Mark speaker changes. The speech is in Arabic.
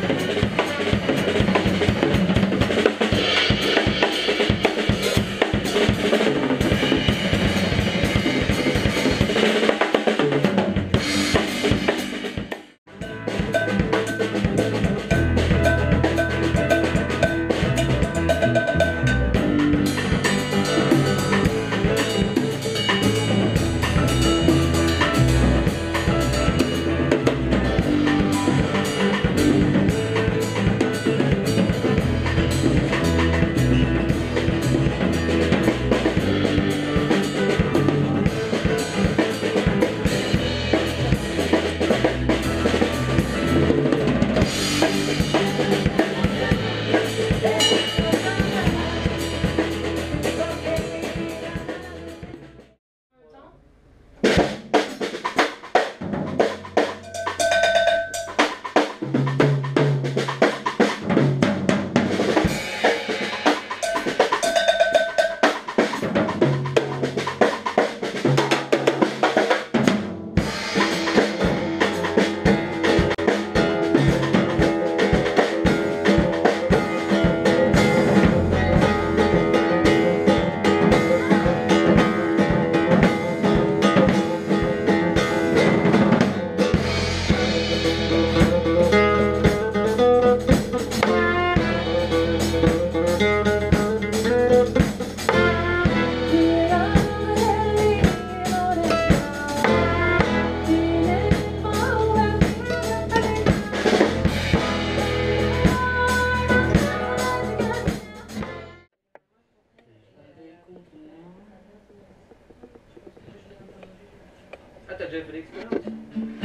Speaker 1: Thank you. حتى جاي بريك